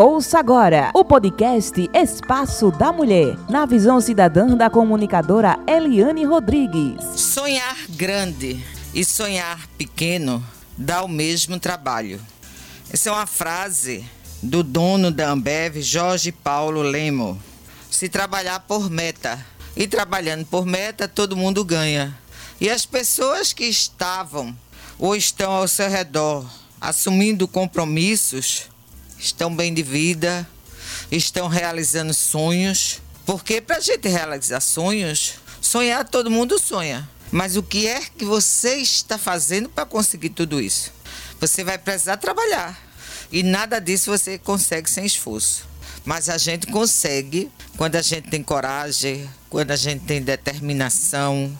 Ouça agora o podcast Espaço da Mulher, na visão cidadã da comunicadora Eliane Rodrigues. Sonhar grande e sonhar pequeno dá o mesmo trabalho. Essa é uma frase do dono da Ambev, Jorge Paulo Lemo. Se trabalhar por meta e trabalhando por meta, todo mundo ganha. E as pessoas que estavam ou estão ao seu redor assumindo compromissos estão bem de vida, estão realizando sonhos. Porque para a gente realizar sonhos, sonhar todo mundo sonha. Mas o que é que você está fazendo para conseguir tudo isso? Você vai precisar trabalhar. E nada disso você consegue sem esforço. Mas a gente consegue quando a gente tem coragem, quando a gente tem determinação,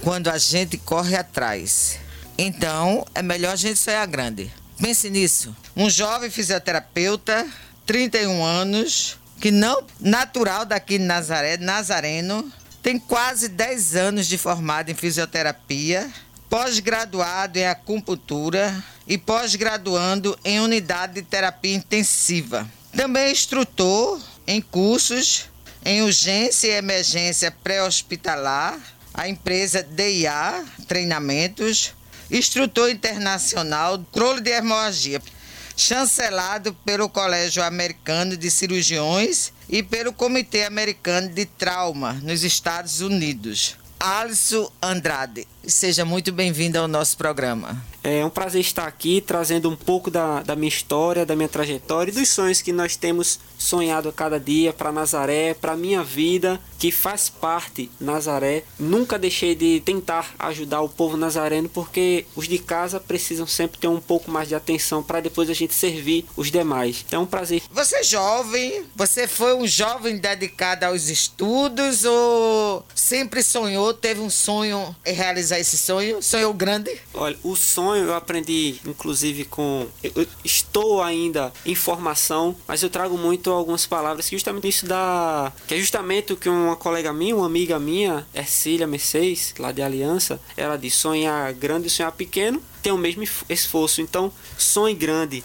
quando a gente corre atrás. Então, é melhor a gente sonhar grande. Pense nisso. Um jovem fisioterapeuta, 31 anos, que não natural daqui de Nazaré, nazareno, tem quase 10 anos de formado em fisioterapia, pós-graduado em acupuntura e pós-graduando em unidade de terapia intensiva. Também é instrutor em cursos em urgência e emergência pré-hospitalar, a empresa DIA Treinamentos, instrutor internacional, controle de hemorragia, chancelado pelo Colégio Americano de Cirurgiões e pelo Comitê Americano de Trauma nos Estados Unidos. Alisson Andrade, seja muito bem-vindo ao nosso programa. É um prazer estar aqui trazendo um pouco da, da minha história, da minha trajetória e dos sonhos que nós temos sonhado a cada dia para Nazaré, para minha vida, que faz parte Nazaré. Nunca deixei de tentar ajudar o povo nazareno porque os de casa precisam sempre ter um pouco mais de atenção para depois a gente servir os demais. Então é um prazer. Você é jovem, você foi um jovem dedicado aos estudos ou sempre sonhou, teve um sonho em realizar esse sonho? Sonhou grande? Olha, o sonho eu aprendi, inclusive, com. Eu estou ainda em formação, mas eu trago muito algumas palavras que justamente isso dá. Que é justamente o que uma colega minha, uma amiga minha, Ercília Mercedes, lá de Aliança, ela diz: sonhar grande e sonhar pequeno tem o mesmo esforço. Então, sonhe grande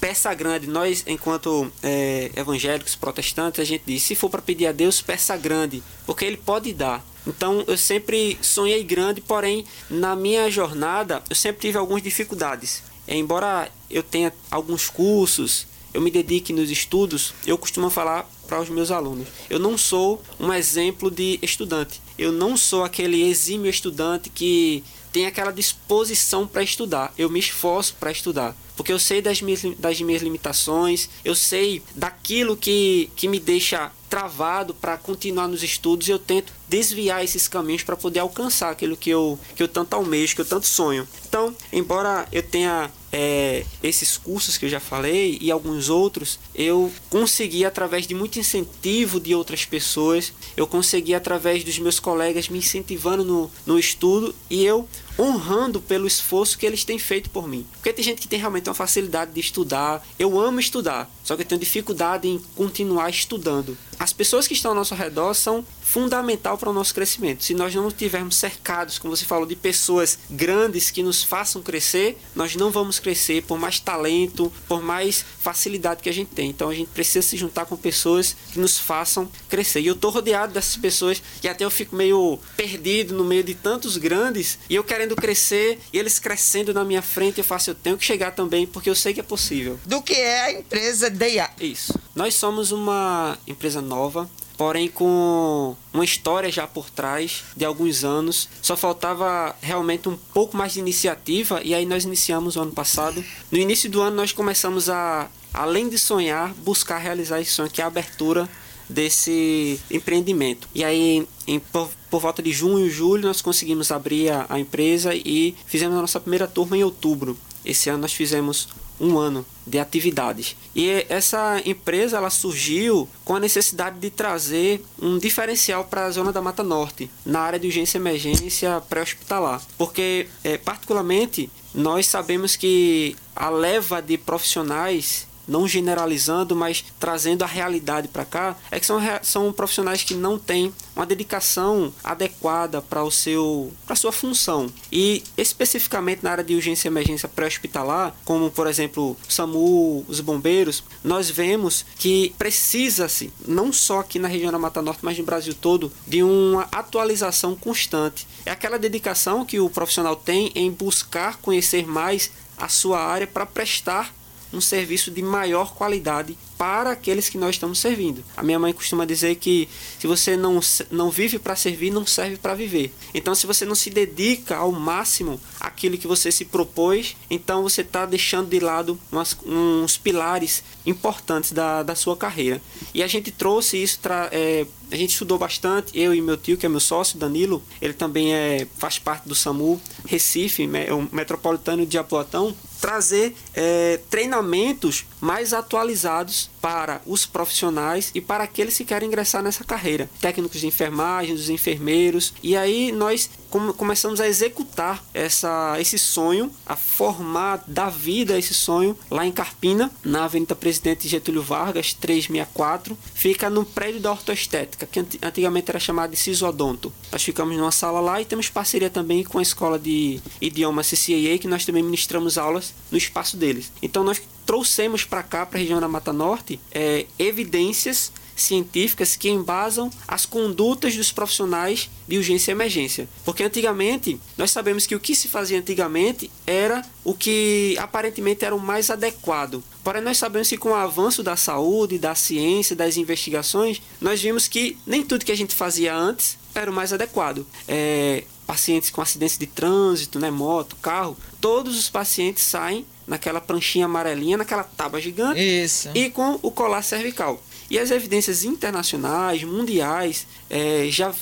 peça grande. Nós, enquanto é, evangélicos protestantes, a gente diz: se for para pedir a Deus, peça grande, porque Ele pode dar. Então eu sempre sonhei grande, porém na minha jornada eu sempre tive algumas dificuldades. Embora eu tenha alguns cursos, eu me dedique nos estudos, eu costumo falar para os meus alunos: eu não sou um exemplo de estudante. Eu não sou aquele exímio estudante que tem aquela disposição para estudar. Eu me esforço para estudar. Porque eu sei das minhas, das minhas limitações, eu sei daquilo que, que me deixa travado para continuar nos estudos eu tento desviar esses caminhos para poder alcançar aquilo que eu, que eu tanto almejo, que eu tanto sonho. Então, embora eu tenha é, esses cursos que eu já falei e alguns outros, eu consegui através de muito incentivo de outras pessoas, eu consegui através dos meus colegas me incentivando no, no estudo e eu honrando pelo esforço que eles têm feito por mim. Porque tem gente que tem realmente uma facilidade de estudar. Eu amo estudar, só que eu tenho dificuldade em continuar estudando. As pessoas que estão ao nosso redor são fundamental para o nosso crescimento. Se nós não estivermos cercados, como você falou, de pessoas grandes que nos façam crescer, nós não vamos crescer por mais talento, por mais facilidade que a gente tem. Então a gente precisa se juntar com pessoas que nos façam crescer. E eu estou rodeado dessas pessoas e até eu fico meio perdido no meio de tantos grandes e eu querendo crescer e eles crescendo na minha frente, eu faço, eu tenho que chegar também porque eu sei que é possível. Do que é a empresa DIA? Isso. Nós somos uma empresa nova, porém com uma história já por trás de alguns anos. Só faltava realmente um pouco mais de iniciativa e aí nós iniciamos o ano passado. No início do ano nós começamos a, além de sonhar, buscar realizar esse sonho, que é a abertura desse empreendimento. E aí, em, por, por, volta de junho, julho, nós conseguimos abrir a, a empresa e fizemos a nossa primeira turma em outubro. Esse ano nós fizemos um ano de atividades. E essa empresa ela surgiu com a necessidade de trazer um diferencial para a zona da Mata Norte, na área de urgência e emergência pré-hospitalar. Porque, é, particularmente, nós sabemos que a leva de profissionais não generalizando, mas trazendo a realidade para cá, é que são, são profissionais que não têm uma dedicação adequada para o seu para sua função. E especificamente na área de urgência e emergência pré-hospitalar, como por exemplo, SAMU, os bombeiros, nós vemos que precisa-se, não só aqui na região da Mata Norte, mas no Brasil todo, de uma atualização constante. É aquela dedicação que o profissional tem em buscar conhecer mais a sua área para prestar um serviço de maior qualidade para aqueles que nós estamos servindo. A minha mãe costuma dizer que se você não, não vive para servir, não serve para viver. Então, se você não se dedica ao máximo àquilo que você se propôs, então você está deixando de lado umas, uns pilares importantes da, da sua carreira. E a gente trouxe isso, é, a gente estudou bastante, eu e meu tio, que é meu sócio, Danilo, ele também é, faz parte do SAMU Recife, é o metropolitano de Apuatão, trazer é, treinamentos mais atualizados para os profissionais e para aqueles que querem ingressar nessa carreira. Técnicos de enfermagem, dos enfermeiros. E aí nós começamos a executar essa, esse sonho, a formar da vida esse sonho lá em Carpina, na Avenida Presidente Getúlio Vargas, 364. Fica no prédio da ortoestética, que antigamente era chamado de Cisodonto. Nós ficamos numa sala lá e temos parceria também com a escola de idioma CCAA, que nós também ministramos aulas no espaço deles. Então nós trouxemos para cá, para a região da Mata Norte, é, evidências científicas que embasam as condutas dos profissionais de urgência e emergência. Porque antigamente, nós sabemos que o que se fazia antigamente era o que aparentemente era o mais adequado. Porém, nós sabemos que com o avanço da saúde, da ciência, das investigações, nós vimos que nem tudo que a gente fazia antes era o mais adequado. É, pacientes com acidentes de trânsito, né, moto, carro, todos os pacientes saem naquela pranchinha amarelinha, naquela tábua gigante Isso. e com o colar cervical. E as evidências internacionais, mundiais, é, já,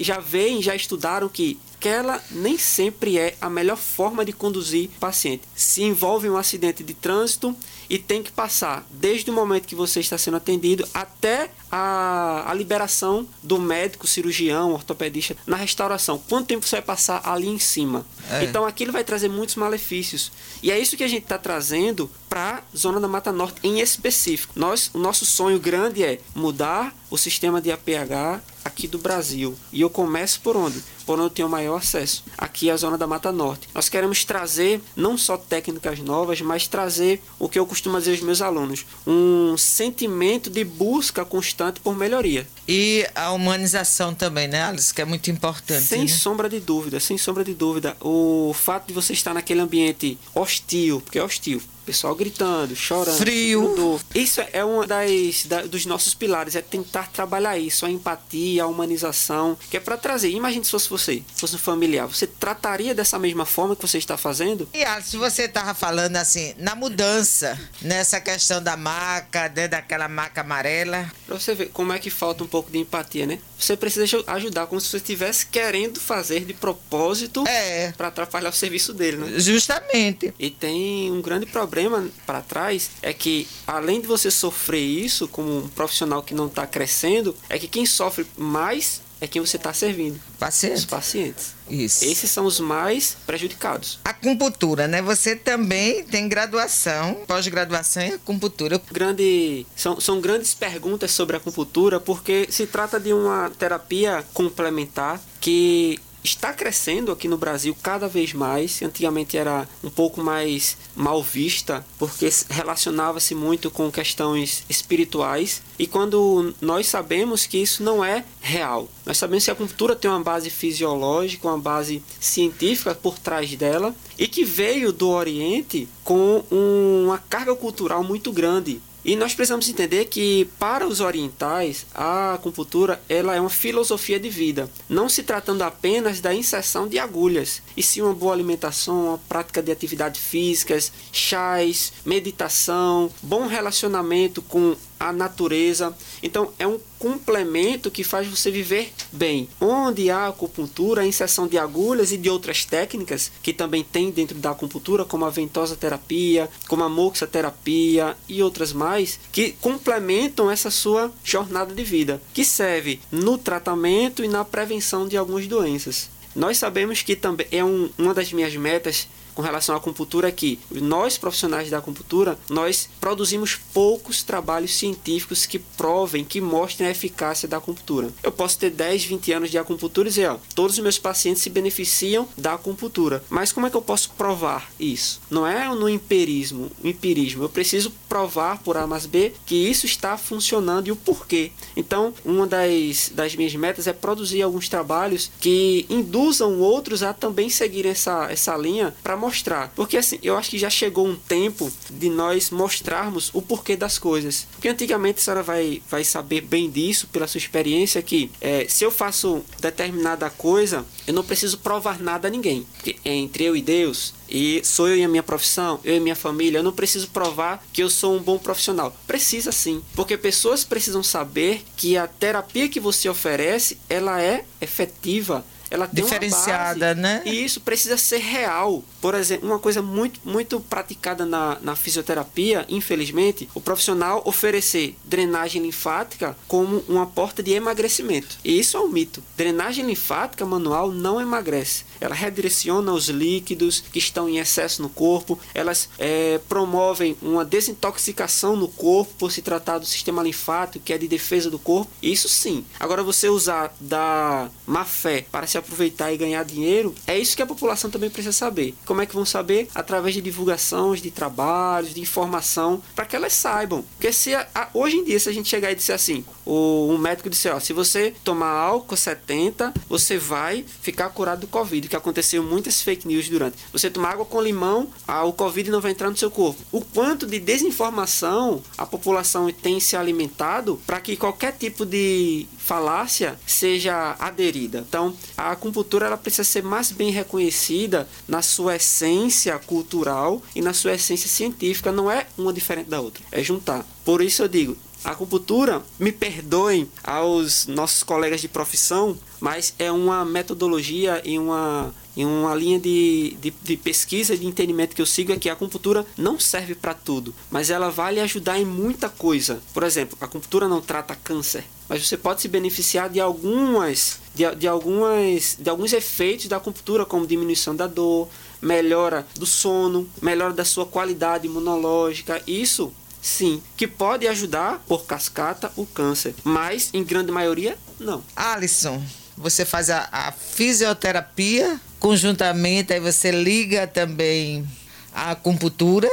já veem, já estudaram que aquela nem sempre é a melhor forma de conduzir paciente. Se envolve um acidente de trânsito e tem que passar desde o momento que você está sendo atendido até a, a liberação do médico, cirurgião, ortopedista na restauração. Quanto tempo você vai passar ali em cima? É. Então aquilo vai trazer muitos malefícios. E é isso que a gente está trazendo para a zona da Mata Norte em específico. Nós, o nosso sonho grande é mudar o sistema de APH aqui do Brasil. E eu começo por onde? Por onde eu tenho maior acesso. Aqui é a zona da Mata Norte. Nós queremos trazer não só técnicas novas, mas trazer o que eu costumo dizer aos meus alunos, um sentimento de busca constante por melhoria. E a humanização também, né, Alice, que é muito importante. Sem né? sombra de dúvida, sem sombra de dúvida. O fato de você estar naquele ambiente hostil, porque é hostil, pessoal gritando, chorando, frio. Isso é uma das da, dos nossos pilares, é tentar trabalhar isso, a empatia, a humanização, que é para trazer. Imagine se fosse você, fosse um familiar, você trataria dessa mesma forma que você está fazendo? E Alice, você estava falando assim, na mudança, nessa questão da maca, né, daquela maca amarela. Para você ver como é que falta um pouco de empatia, né? Você precisa ajudar como se você estivesse querendo fazer de propósito é. para atrapalhar o serviço dele, né? Justamente. E tem um grande problema problema para trás é que, além de você sofrer isso como um profissional que não está crescendo, é que quem sofre mais é quem você está servindo. Pacientes. Os pacientes. Isso. Esses são os mais prejudicados. A acupuntura, né? Você também tem graduação, pós-graduação em acupuntura. Grande, são, são grandes perguntas sobre a acupuntura, porque se trata de uma terapia complementar que está crescendo aqui no Brasil cada vez mais. Antigamente era um pouco mais mal vista, porque relacionava-se muito com questões espirituais. E quando nós sabemos que isso não é real, nós sabemos que a acupuntura tem uma base fisiológica, uma base científica por trás dela, e que veio do Oriente com uma carga cultural muito grande. E nós precisamos entender que para os orientais a acupuntura ela é uma filosofia de vida, não se tratando apenas da inserção de agulhas, e sim uma boa alimentação, uma prática de atividades físicas, chás, meditação, bom relacionamento com a natureza. Então é um complemento que faz você viver bem. Onde há acupuntura, a inserção de agulhas e de outras técnicas que também tem dentro da acupuntura, como a ventosa terapia, como a moxaterapia e outras mais, que complementam essa sua jornada de vida, que serve no tratamento e na prevenção de algumas doenças. Nós sabemos que também é um, uma das minhas metas com relação à acupuntura é que nós profissionais da acupuntura, nós produzimos poucos trabalhos científicos que provem, que mostrem a eficácia da acupuntura. Eu posso ter 10, 20 anos de acupuntura e dizer, ó, todos os meus pacientes se beneficiam da acupuntura. Mas como é que eu posso provar isso? Não é no empirismo, empirismo. Eu preciso provar por A mais B que isso está funcionando e o porquê. Então, uma das, das minhas metas é produzir alguns trabalhos que induzam outros a também seguir essa, essa linha para mostrar. Porque assim, eu acho que já chegou um tempo de nós mostrarmos o porquê das coisas. Porque antigamente a senhora vai, vai saber bem disso pela sua experiência que é, se eu faço determinada coisa, eu não preciso provar nada a ninguém. Porque entre eu e Deus, e sou eu e a minha profissão, eu e minha família, eu não preciso provar que eu sou um bom profissional. Precisa sim, porque pessoas precisam saber que a terapia que você oferece, ela é efetiva, ela tem diferenciada, né? E isso precisa ser real. Por exemplo, uma coisa muito, muito praticada na, na fisioterapia, infelizmente, o profissional oferecer drenagem linfática como uma porta de emagrecimento. E isso é um mito. Drenagem linfática manual não emagrece. Ela redireciona os líquidos que estão em excesso no corpo, elas é, promovem uma desintoxicação no corpo por se tratar do sistema linfático, que é de defesa do corpo. Isso sim. Agora, você usar da má fé para se aproveitar e ganhar dinheiro, é isso que a população também precisa saber. Como é que vão saber? Através de divulgações, de trabalhos, de informação, para que elas saibam. Porque se a, a, hoje em dia, se a gente chegar e disser assim, o, um médico disser, ó, se você tomar álcool 70, você vai ficar curado do Covid, que aconteceu muitas fake news durante. Você tomar água com limão, a, o Covid não vai entrar no seu corpo. O quanto de desinformação a população tem se alimentado para que qualquer tipo de falácia seja aderida. Então, a acupuntura ela precisa ser mais bem reconhecida na sua essência cultural e na sua essência científica. Não é uma diferente da outra, é juntar. Por isso eu digo, a acupuntura, me perdoem aos nossos colegas de profissão, mas é uma metodologia e uma, e uma linha de, de, de pesquisa e de entendimento que eu sigo é que a acupuntura não serve para tudo, mas ela vai lhe ajudar em muita coisa. Por exemplo, a acupuntura não trata câncer, mas você pode se beneficiar de algumas de, de, algumas de alguns efeitos da acupuntura, como diminuição da dor, melhora do sono, melhora da sua qualidade imunológica. Isso sim, que pode ajudar por cascata o câncer, mas em grande maioria não. Alisson, você faz a, a fisioterapia conjuntamente, aí você liga também a acupuntura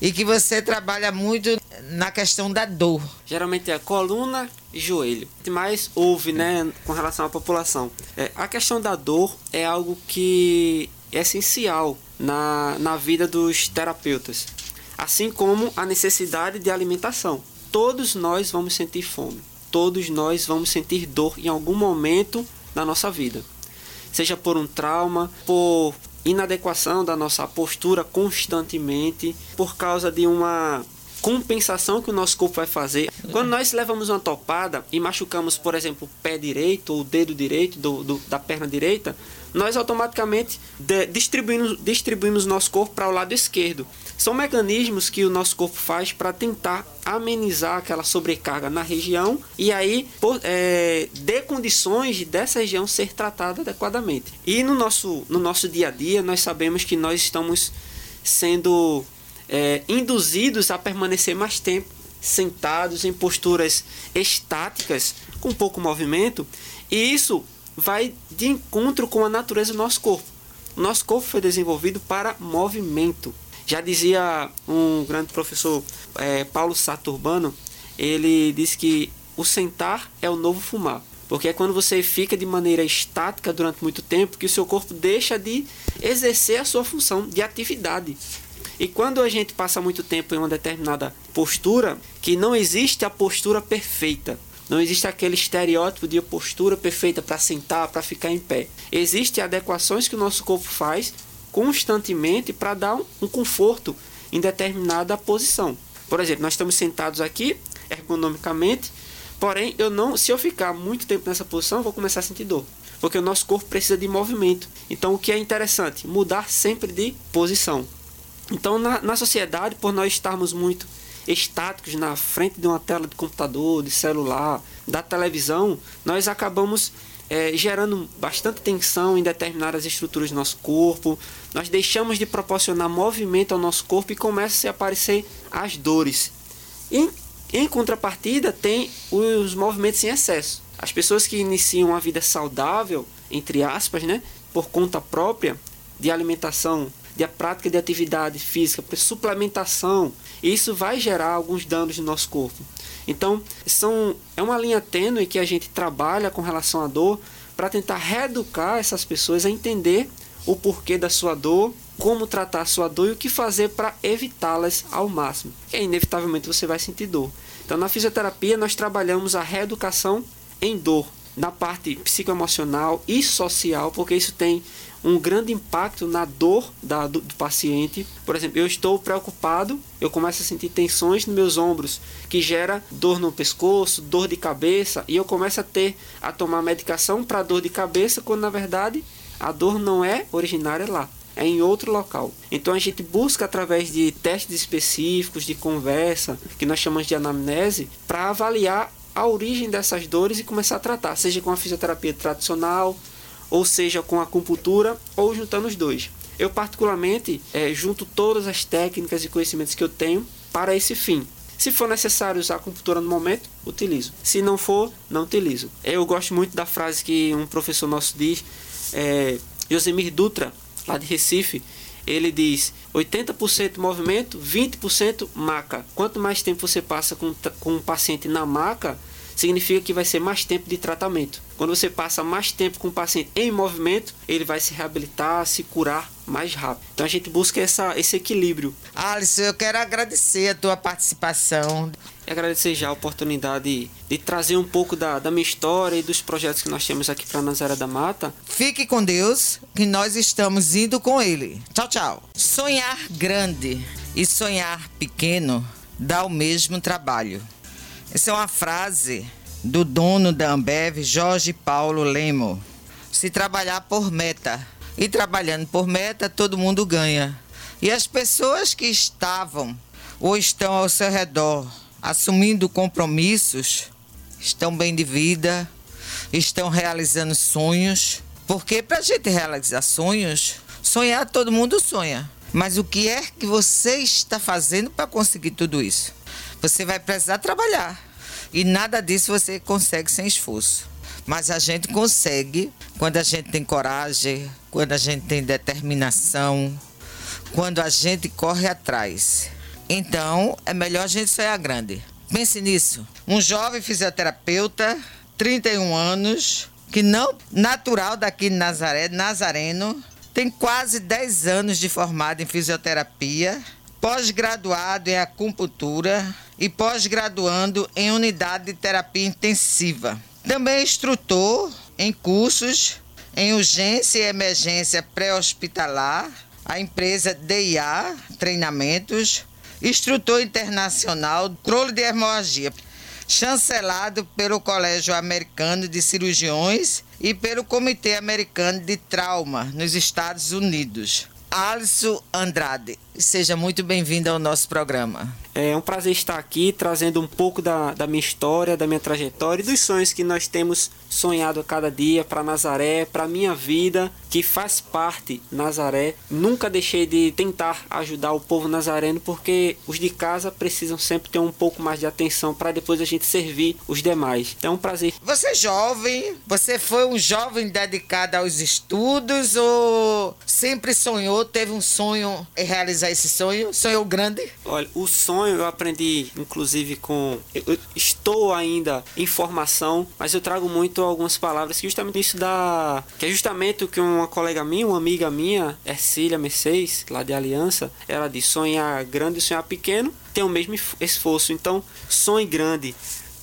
e que você trabalha muito na questão da dor. Geralmente é coluna e joelho. O que mais houve, né, com relação à população? É, a questão da dor é algo que é essencial na, na vida dos terapeutas, assim como a necessidade de alimentação. Todos nós vamos sentir fome, todos nós vamos sentir dor em algum momento na nossa vida, seja por um trauma, por inadequação da nossa postura constantemente, por causa de uma compensação que o nosso corpo vai fazer. Quando nós levamos uma topada e machucamos, por exemplo, o pé direito ou o dedo direito do, do da perna direita, nós automaticamente de, distribuímos, distribuímos nosso corpo para o lado esquerdo. São mecanismos que o nosso corpo faz para tentar amenizar aquela sobrecarga na região e aí por, é, dê condições dessa região ser tratada adequadamente. E no nosso, no nosso dia a dia, nós sabemos que nós estamos sendo é, induzidos a permanecer mais tempo sentados em posturas estáticas com pouco movimento e isso vai de encontro com a natureza do nosso corpo. O nosso corpo foi desenvolvido para movimento. Já dizia um grande professor, é, Paulo Saturbano, ele disse que o sentar é o novo fumar. Porque é quando você fica de maneira estática durante muito tempo que o seu corpo deixa de exercer a sua função de atividade. E quando a gente passa muito tempo em uma determinada postura, que não existe a postura perfeita. Não existe aquele estereótipo de postura perfeita para sentar, para ficar em pé. Existem adequações que o nosso corpo faz constantemente para dar um, conforto em determinada posição. Por exemplo, nós estamos sentados aqui ergonomicamente, porém eu não, se eu ficar muito tempo nessa posição, eu vou começar a sentir dor, porque o nosso corpo precisa de movimento. Então, o que é interessante? Mudar sempre de posição. Então, na, na sociedade, por nós estarmos muito estáticos na frente de uma tela de computador, de celular, da televisão, nós acabamos é, gerando bastante tensão em determinadas estruturas do nosso corpo. Nós deixamos de proporcionar movimento ao nosso corpo e começam a aparecer as dores. Em, em contrapartida, tem os movimentos em excesso. As pessoas que iniciam uma vida saudável, entre aspas, né, por conta própria, de alimentação, de a prática de atividade física, suplementação, isso vai gerar alguns danos no nosso corpo. Então, são, é uma linha tênue que a gente trabalha com relação à dor para tentar reeducar essas pessoas a entender o porquê da sua dor, como tratar a sua dor e o que fazer para evitá-las ao máximo. E inevitavelmente você vai sentir dor. Então, na fisioterapia, nós trabalhamos a reeducação em dor, na parte psicoemocional e social, porque isso tem um grande impacto na dor da, do, do, paciente. Por exemplo, eu estou preocupado, eu começo a sentir tensões nos meus ombros, que gera dor no pescoço, dor de cabeça, e eu começo a ter a tomar medicação para dor de cabeça, quando na verdade a dor não é originária lá. É em outro local. Então a gente busca através de testes específicos, de conversa, que nós chamamos de anamnese, para avaliar a origem dessas dores e começar a tratar, seja com a fisioterapia tradicional, ou seja com acupuntura ou juntando os dois. Eu particularmente é, junto todas as técnicas e conhecimentos que eu tenho para esse fim. Se for necessário usar acupuntura no momento, utilizo. Se não for, não utilizo. Eu gosto muito da frase que um professor nosso diz, é, Josemir Dutra, lá de Recife, ele diz 80% movimento, 20% maca. Quanto mais tempo você passa com, com um paciente na maca, significa que vai ser mais tempo de tratamento. Quando você passa mais tempo com o paciente em movimento, ele vai se reabilitar, se curar mais rápido. Então a gente busca essa, esse equilíbrio. Alisson, eu quero agradecer a tua participação. E agradecer já a oportunidade de, trazer um pouco da, da minha história e dos projetos que nós temos aqui para Nazaré da Mata. Fique com Deus, que nós estamos indo com Ele. Tchau, tchau. Sonhar grande e sonhar pequeno dá o mesmo trabalho. Essa é uma frase do dono da Ambev, Jorge Paulo Lemo. Se trabalhar por meta e trabalhando por meta, todo mundo ganha. E as pessoas que estavam ou estão ao seu redor assumindo compromissos, estão bem de vida, estão realizando sonhos. Porque para a gente realizar sonhos, sonhar todo mundo sonha. Mas o que é que você está fazendo para conseguir tudo isso? Você vai precisar trabalhar. E nada disso você consegue sem esforço. Mas a gente consegue quando a gente tem coragem, quando a gente tem determinação, quando a gente corre atrás. Então, é melhor a gente sonhar grande. Pense nisso. Um jovem fisioterapeuta, 31 anos, que não natural daqui de Nazaré, nazareno, tem quase 10 anos de formado em fisioterapia pós-graduado em acupuntura e pós-graduando em unidade de terapia intensiva. Também é instrutor em cursos em urgência e emergência pré-hospitalar, a empresa DIA Treinamentos, instrutor internacional controle de hemorragia, chancelado pelo Colégio Americano de Cirurgiões e pelo Comitê Americano de Trauma nos Estados Unidos. Alisson Andrade, seja muito bem-vindo ao nosso programa. É um prazer estar aqui trazendo um pouco da, da minha história, da minha trajetória e dos sonhos que nós temos sonhado a cada dia para Nazaré, para minha vida, que faz parte Nazaré. Nunca deixei de tentar ajudar o povo nazareno porque os de casa precisam sempre ter um pouco mais de atenção para depois a gente servir os demais. Então é um prazer. Você é jovem, você foi um jovem dedicado aos estudos ou sempre sonhou, teve um sonho em realizar esse sonho? Sonhou grande? Olha, o sonho eu aprendi, inclusive, com. Eu estou ainda em formação, mas eu trago muito algumas palavras que justamente isso dá. Que é justamente o que uma colega minha, uma amiga minha, Ercília Mercedes, lá de Aliança, ela diz: sonhar grande e sonhar pequeno tem o mesmo esforço. Então, sonhe grande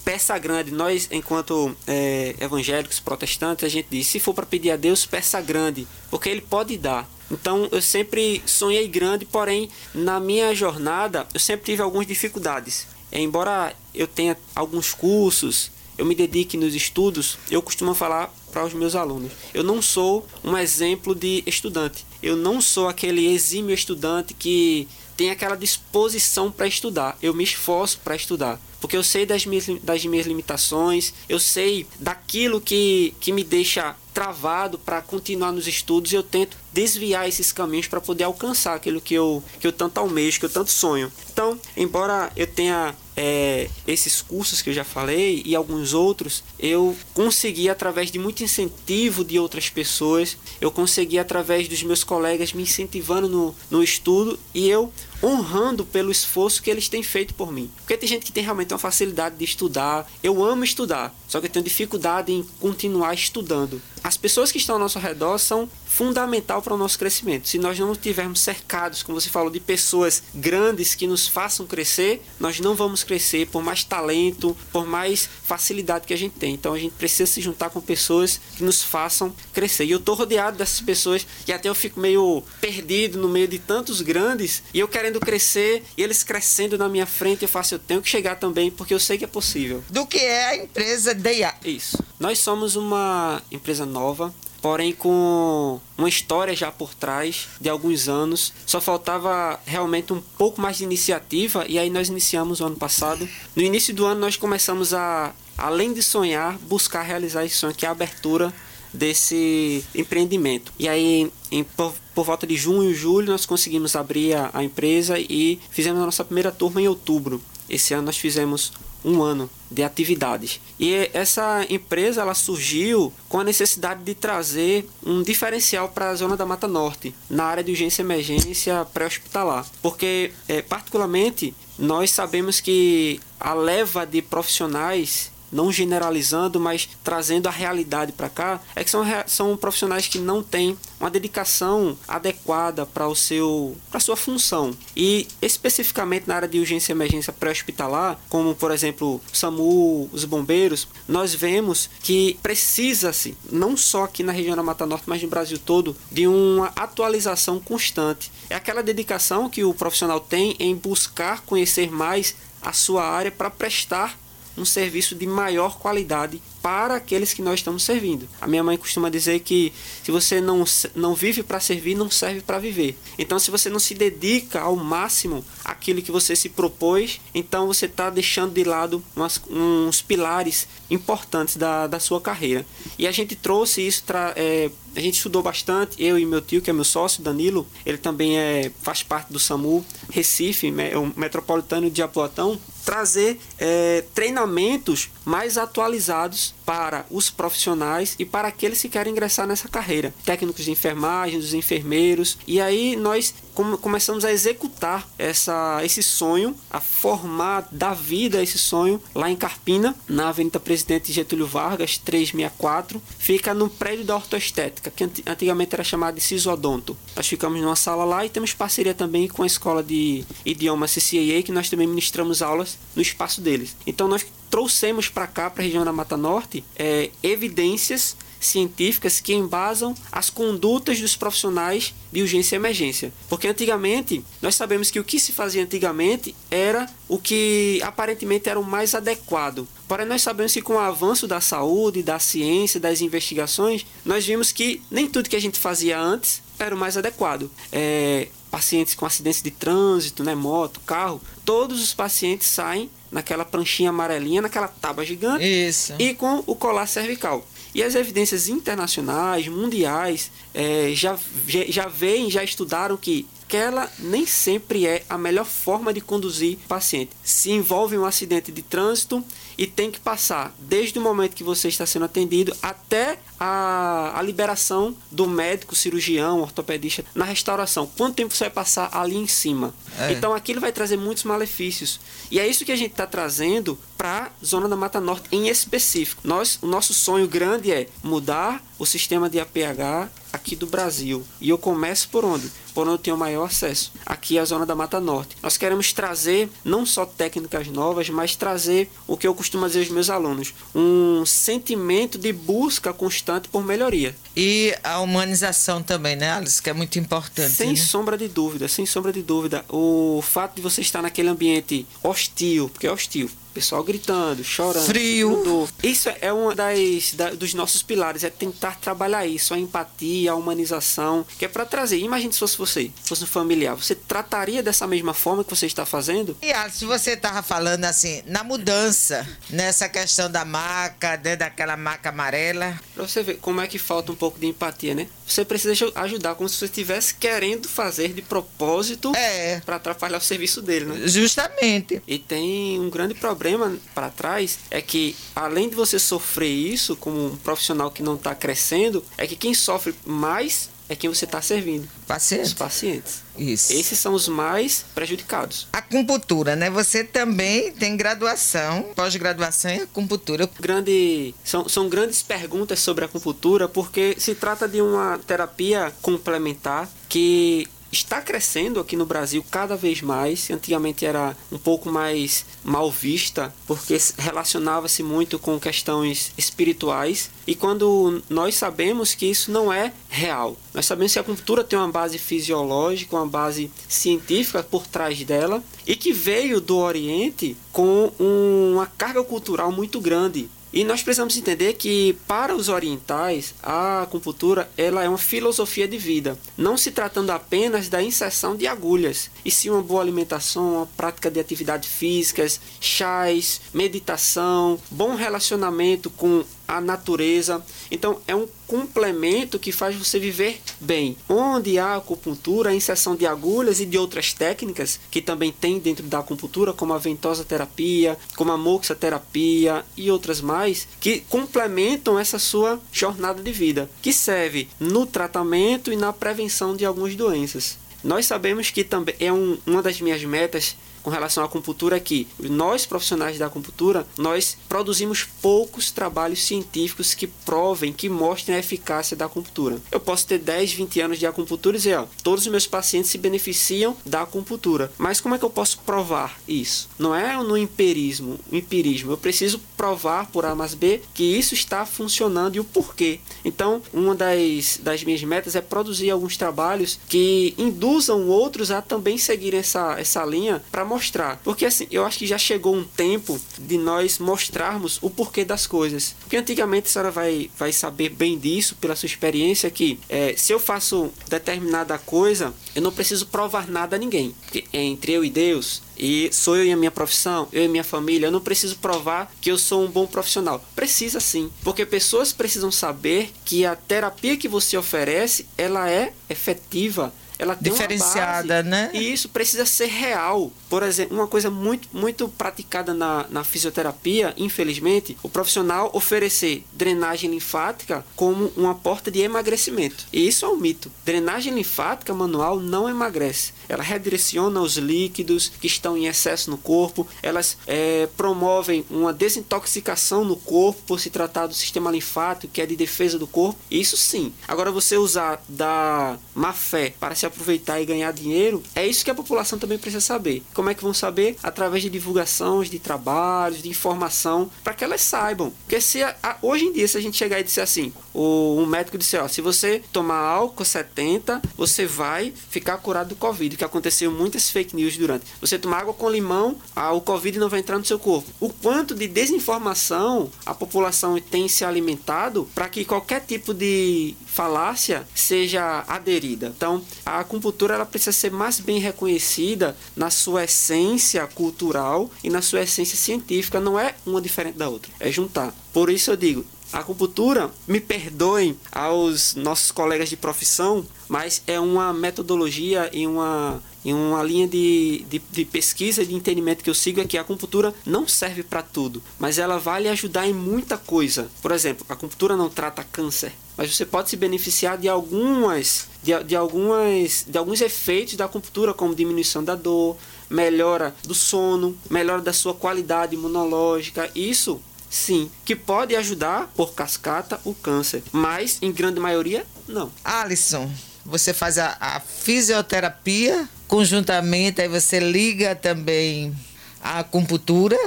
peça grande. Nós, enquanto é, evangélicos, protestantes, a gente diz: se for para pedir a Deus, peça grande, porque Ele pode dar. Então eu sempre sonhei grande, porém na minha jornada eu sempre tive algumas dificuldades. Embora eu tenha alguns cursos, eu me dedique nos estudos, eu costumo falar para os meus alunos: eu não sou um exemplo de estudante. Eu não sou aquele exímio estudante que tem aquela disposição para estudar. Eu me esforço para estudar. Porque eu sei das minhas, das minhas limitações, eu sei daquilo que, que me deixa travado para continuar nos estudos eu tento desviar esses caminhos para poder alcançar aquilo que eu, que eu tanto almejo, que eu tanto sonho. Então, embora eu tenha é, esses cursos que eu já falei e alguns outros, eu consegui através de muito incentivo de outras pessoas, eu consegui através dos meus colegas me incentivando no, no estudo e eu honrando pelo esforço que eles têm feito por mim. Porque tem gente que tem realmente uma facilidade de estudar. Eu amo estudar, só que eu tenho dificuldade em continuar estudando. As pessoas que estão ao nosso redor são fundamental para o nosso crescimento. Se nós não estivermos cercados, como você falou, de pessoas grandes que nos façam crescer, nós não vamos crescer por mais talento, por mais facilidade que a gente tem. Então a gente precisa se juntar com pessoas que nos façam crescer. E eu estou rodeado dessas pessoas e até eu fico meio perdido no meio de tantos grandes e eu querendo crescer e eles crescendo na minha frente, eu faço, eu tenho que chegar também porque eu sei que é possível. Do que é a empresa DEA? Isso. Nós somos uma empresa nova, porém com uma história já por trás de alguns anos. Só faltava realmente um pouco mais de iniciativa e aí nós iniciamos o ano passado. No início do ano nós começamos a, além de sonhar, buscar realizar esse sonho, que é a abertura desse empreendimento. E aí, em, por, por, volta de junho, julho, nós conseguimos abrir a, a empresa e fizemos a nossa primeira turma em outubro. Esse ano nós fizemos um ano de atividades. E essa empresa ela surgiu com a necessidade de trazer um diferencial para a zona da Mata Norte, na área de urgência e emergência pré-hospitalar. Porque, é, particularmente, nós sabemos que a leva de profissionais não generalizando, mas trazendo a realidade para cá, é que são, são profissionais que não têm uma dedicação adequada para o seu para sua função. E especificamente na área de urgência e emergência pré-hospitalar, como por exemplo, SAMU, os bombeiros, nós vemos que precisa-se, não só aqui na região da Mata Norte, mas no Brasil todo, de uma atualização constante. É aquela dedicação que o profissional tem em buscar conhecer mais a sua área para prestar um serviço de maior qualidade para aqueles que nós estamos servindo. A minha mãe costuma dizer que se você não, não vive para servir, não serve para viver. Então, se você não se dedica ao máximo àquilo que você se propôs, então você está deixando de lado umas, uns pilares importantes da, da sua carreira. E a gente trouxe isso, é, a gente estudou bastante, eu e meu tio, que é meu sócio, Danilo, ele também é, faz parte do SAMU Recife, é o metropolitano de Apuatão, trazer é, treinamentos mais atualizados para os profissionais e para aqueles que querem ingressar nessa carreira. Técnicos de enfermagem, dos enfermeiros. E aí nós começamos a executar essa, esse sonho, a formar da vida esse sonho lá em Carpina, na Avenida Presidente Getúlio Vargas, 364. Fica no prédio da ortoestética, que antigamente era chamado de Cisodonto. Nós ficamos numa sala lá e temos parceria também com a escola de idioma CCAA, que nós também ministramos aulas no espaço deles. Então nós trouxemos para cá, para a região da Mata Norte, é, evidências científicas que embasam as condutas dos profissionais de urgência e emergência. Porque antigamente, nós sabemos que o que se fazia antigamente era o que aparentemente era o mais adequado. Porém, nós sabemos que com o avanço da saúde, da ciência, das investigações, nós vimos que nem tudo que a gente fazia antes era o mais adequado. É, pacientes com acidentes de trânsito, né, moto, carro, todos os pacientes saem naquela pranchinha amarelinha, naquela tábua gigante Isso. e com o colar cervical. E as evidências internacionais, mundiais, é, já, já veem, já estudaram que aquela nem sempre é a melhor forma de conduzir paciente. Se envolve um acidente de trânsito e tem que passar desde o momento que você está sendo atendido até a, a liberação do médico, cirurgião, ortopedista na restauração. Quanto tempo você vai passar ali em cima? É. Então aquilo vai trazer muitos malefícios. E é isso que a gente está trazendo para a zona da Mata Norte em específico. Nós, o nosso sonho grande é mudar o sistema de APH aqui do Brasil. E eu começo por onde? Por onde eu tenho maior acesso. Aqui é a zona da Mata Norte. Nós queremos trazer não só técnicas novas, mas trazer o que eu costumo dizer aos meus alunos, um sentimento de busca constante por melhoria. E a humanização também, né, Alice, que é muito importante. Sem né? sombra de dúvida, sem sombra de dúvida. O fato de você estar naquele ambiente hostil, porque é hostil, pessoal gritando, chorando, frio. Dor. Isso é um das, da, dos nossos pilares, é tentar trabalhar isso, a empatia, a humanização, que é para trazer. Imagine se fosse você, fosse um familiar, você trataria dessa mesma forma que você está fazendo? E se você estava falando assim, na mudança, nessa questão da maca, né, daquela maca amarela. Para você ver como é que falta um pouco de empatia, né? Você precisa ajudar como se você estivesse querendo fazer de propósito é. para atrapalhar o serviço dele, né? Justamente. E tem um grande problema para trás é que além de você sofrer isso como um profissional que não está crescendo, é que quem sofre mais é quem você está servindo. Pacientes. Os pacientes. Isso. Esses são os mais prejudicados. A acupuntura, né? Você também tem graduação, pós-graduação em acupuntura. Grande, são, são grandes perguntas sobre a acupuntura, porque se trata de uma terapia complementar que está crescendo aqui no Brasil cada vez mais. Antigamente era um pouco mais mal vista, porque relacionava-se muito com questões espirituais. E quando nós sabemos que isso não é real, nós sabemos que a acupuntura tem uma base fisiológica, uma base científica por trás dela e que veio do Oriente com uma carga cultural muito grande. E nós precisamos entender que para os orientais a acupuntura ela é uma filosofia de vida, não se tratando apenas da inserção de agulhas, e sim uma boa alimentação, uma prática de atividades físicas, chás, meditação, bom relacionamento com a natureza. Então é um complemento que faz você viver bem. Onde há acupuntura, a inserção de agulhas e de outras técnicas que também tem dentro da acupuntura, como a ventosa terapia, como a moxaterapia e outras mais, que complementam essa sua jornada de vida, que serve no tratamento e na prevenção de algumas doenças. Nós sabemos que também é um, uma das minhas metas com relação à acupuntura que nós profissionais da acupuntura, nós produzimos poucos trabalhos científicos que provem, que mostrem a eficácia da acupuntura. Eu posso ter 10, 20 anos de acupuntura e dizer, ó, todos os meus pacientes se beneficiam da acupuntura. Mas como é que eu posso provar isso? Não é no empirismo, empirismo. Eu preciso provar por A mais B que isso está funcionando e o porquê. Então, uma das, das minhas metas é produzir alguns trabalhos que induzam outros a também seguirem essa, essa linha para mostrar. Porque assim, eu acho que já chegou um tempo de nós mostrarmos o porquê das coisas. Porque antigamente a senhora vai, vai saber bem disso, pela sua experiência, que é, se eu faço determinada coisa, eu não preciso provar nada a ninguém. Porque entre eu e Deus, e sou eu e a minha profissão, eu e minha família, eu não preciso provar que eu sou um bom profissional. Precisa sim, porque pessoas precisam saber que a terapia que você oferece, ela é efetiva ela tem diferenciada, né? E isso precisa ser real. Por exemplo, uma coisa muito, muito praticada na, na fisioterapia, infelizmente, o profissional oferecer drenagem linfática como uma porta de emagrecimento. E isso é um mito. Drenagem linfática manual não emagrece. Ela redireciona os líquidos que estão em excesso no corpo, elas é, promovem uma desintoxicação no corpo por se tratar do sistema linfático, que é de defesa do corpo. Isso sim. Agora, você usar da má fé para se aproveitar e ganhar dinheiro, é isso que a população também precisa saber. Como é que vão saber? Através de divulgações, de trabalhos, de informação, para que elas saibam. Porque se a, a, hoje em dia, se a gente chegar e disser assim, o, um médico disser, ó, se você tomar álcool 70, você vai ficar curado do Covid, que aconteceu muitas fake news durante. Você tomar água com limão, a, o Covid não vai entrar no seu corpo. O quanto de desinformação a população tem se alimentado para que qualquer tipo de falácia seja aderida. Então, a acupuntura ela precisa ser mais bem reconhecida na sua essência cultural e na sua essência científica. Não é uma diferente da outra, é juntar. Por isso eu digo, a acupuntura, me perdoem aos nossos colegas de profissão, mas é uma metodologia e uma, e uma linha de, de, de pesquisa e de entendimento que eu sigo é que a acupuntura não serve para tudo, mas ela vai lhe ajudar em muita coisa. Por exemplo, a acupuntura não trata câncer, mas você pode se beneficiar de algumas de, de algumas de alguns efeitos da acupuntura como diminuição da dor, melhora do sono, melhora da sua qualidade imunológica. Isso sim, que pode ajudar por cascata o câncer, mas em grande maioria não. Alisson, você faz a, a fisioterapia conjuntamente, aí você liga também a acupuntura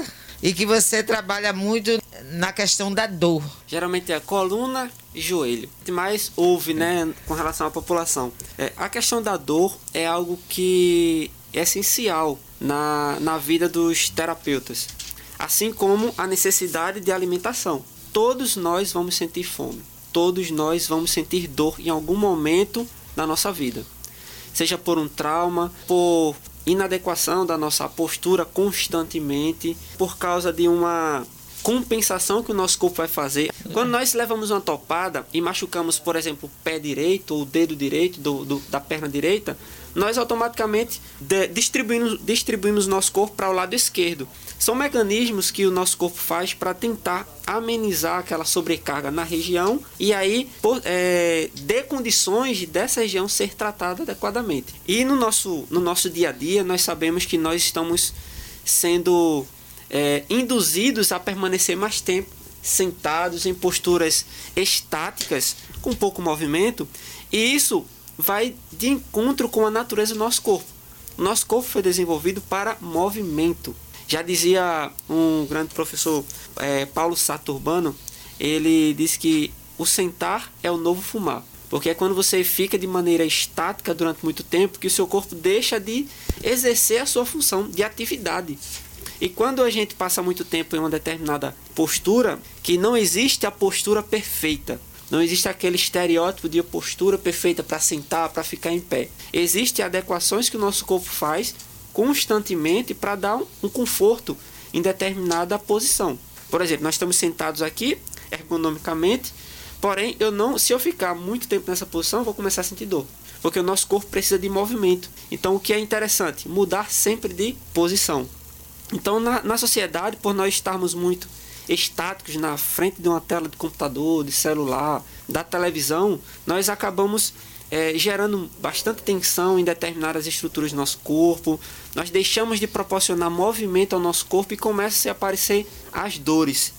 e que você trabalha muito na questão da dor. Geralmente é coluna e joelho. O que mais houve, né, com relação à população? É, a questão da dor é algo que é essencial na, na vida dos terapeutas. Assim como a necessidade de alimentação. Todos nós vamos sentir fome, todos nós vamos sentir dor em algum momento da nossa vida, seja por um trauma, por inadequação da nossa postura constantemente, por causa de uma compensação que o nosso corpo vai fazer. Quando nós levamos uma topada e machucamos, por exemplo, o pé direito ou o dedo direito do, do da perna direita, nós automaticamente de, distribuímos, distribuímos nosso corpo para o lado esquerdo. São mecanismos que o nosso corpo faz para tentar amenizar aquela sobrecarga na região e aí por, é, dê condições dessa região ser tratada adequadamente. E no nosso, no nosso dia a dia, nós sabemos que nós estamos sendo é, induzidos a permanecer mais tempo sentados em posturas estáticas, com pouco movimento, e isso vai de encontro com a natureza do nosso corpo. Nosso corpo foi desenvolvido para movimento. Já dizia um grande professor, é, Paulo Saturbano, ele disse que o sentar é o novo fumar. Porque é quando você fica de maneira estática durante muito tempo que o seu corpo deixa de exercer a sua função de atividade. E quando a gente passa muito tempo em uma determinada postura, que não existe a postura perfeita. Não existe aquele estereótipo de postura perfeita para sentar, para ficar em pé. Existem adequações que o nosso corpo faz constantemente para dar um conforto em determinada posição. Por exemplo, nós estamos sentados aqui ergonomicamente, porém eu não, se eu ficar muito tempo nessa posição, vou começar a sentir dor, porque o nosso corpo precisa de movimento. Então, o que é interessante, mudar sempre de posição. Então, na, na sociedade, por nós estarmos muito estáticos na frente de uma tela de computador, de celular, da televisão, nós acabamos é, gerando bastante tensão em determinadas estruturas do nosso corpo. Nós deixamos de proporcionar movimento ao nosso corpo e começam a aparecer as dores.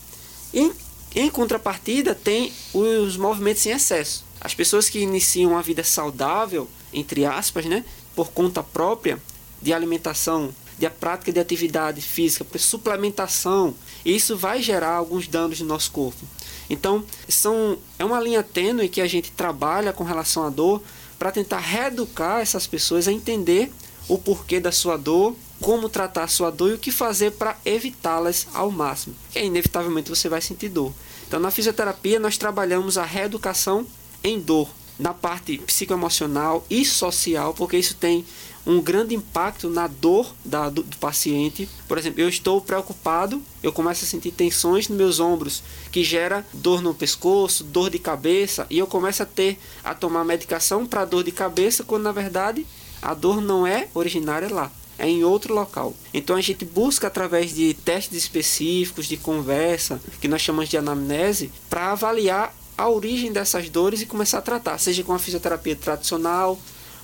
Em, em contrapartida, tem os movimentos em excesso. As pessoas que iniciam uma vida saudável, entre aspas, né, por conta própria, de alimentação de prática de atividade física, suplementação, isso vai gerar alguns danos no nosso corpo. Então, são, é uma linha tênue que a gente trabalha com relação à dor para tentar reeducar essas pessoas a entender o porquê da sua dor, como tratar a sua dor e o que fazer para evitá-las ao máximo. Que inevitavelmente você vai sentir dor. Então, na fisioterapia, nós trabalhamos a reeducação em dor, na parte psicoemocional e social, porque isso tem um grande impacto na dor da, do, do, paciente. Por exemplo, eu estou preocupado, eu começo a sentir tensões nos meus ombros, que gera dor no pescoço, dor de cabeça, e eu começo a ter a tomar medicação para dor de cabeça, quando na verdade a dor não é originária lá, é em outro local. Então a gente busca através de testes específicos, de conversa, que nós chamamos de anamnese, para avaliar a origem dessas dores e começar a tratar, seja com a fisioterapia tradicional,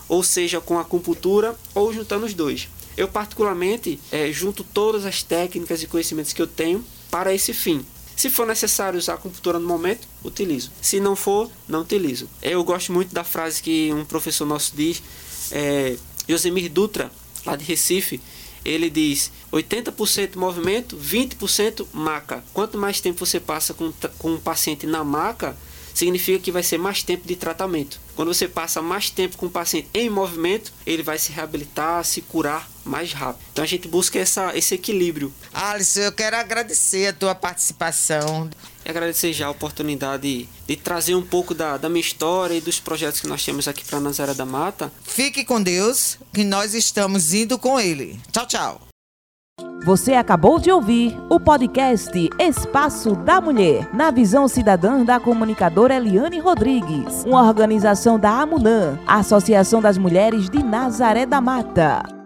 ou seja com a acupuntura ou juntando os dois. Eu particularmente é, junto todas as técnicas e conhecimentos que eu tenho para esse fim. Se for necessário usar a acupuntura no momento, utilizo. Se não for, não utilizo. Eu gosto muito da frase que um professor nosso diz, é, Josemir Dutra, lá de Recife, ele diz 80% movimento, 20% maca. Quanto mais tempo você passa com, com um paciente na maca, significa que vai ser mais tempo de tratamento. Quando você passa mais tempo com o paciente em movimento, ele vai se reabilitar, se curar mais rápido. Então a gente busca essa, esse equilíbrio. Alisson, eu quero agradecer a tua participação. E agradecer já a oportunidade de, trazer um pouco da, da minha história e dos projetos que nós temos aqui para Nazaré da Mata. Fique com Deus, que nós estamos indo com Ele. Tchau, tchau. Você acabou de ouvir o podcast Espaço da Mulher, na visão cidadã da comunicadora Eliane Rodrigues, uma organização da AMUNAM, Associação das Mulheres de Nazaré da Mata.